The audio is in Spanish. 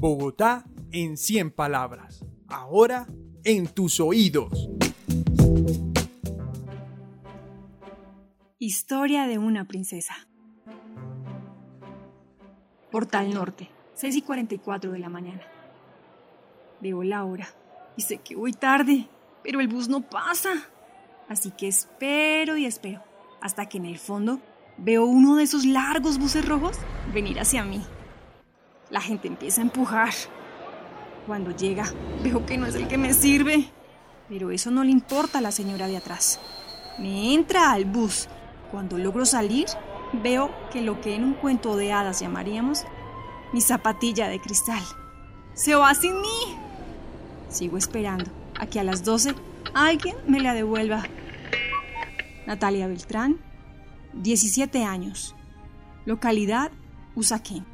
Bogotá en 100 palabras. Ahora en tus oídos. Historia de una princesa. Portal Norte, 6 y 44 de la mañana. Veo la hora y sé que voy tarde, pero el bus no pasa. Así que espero y espero hasta que en el fondo veo uno de esos largos buses rojos venir hacia mí. La gente empieza a empujar. Cuando llega, veo que no es el que me sirve. Pero eso no le importa a la señora de atrás. Me entra al bus. Cuando logro salir, veo que lo que en un cuento de hadas llamaríamos mi zapatilla de cristal se va sin mí. Sigo esperando a que a las 12 alguien me la devuelva. Natalia Beltrán, 17 años. Localidad Usaquén.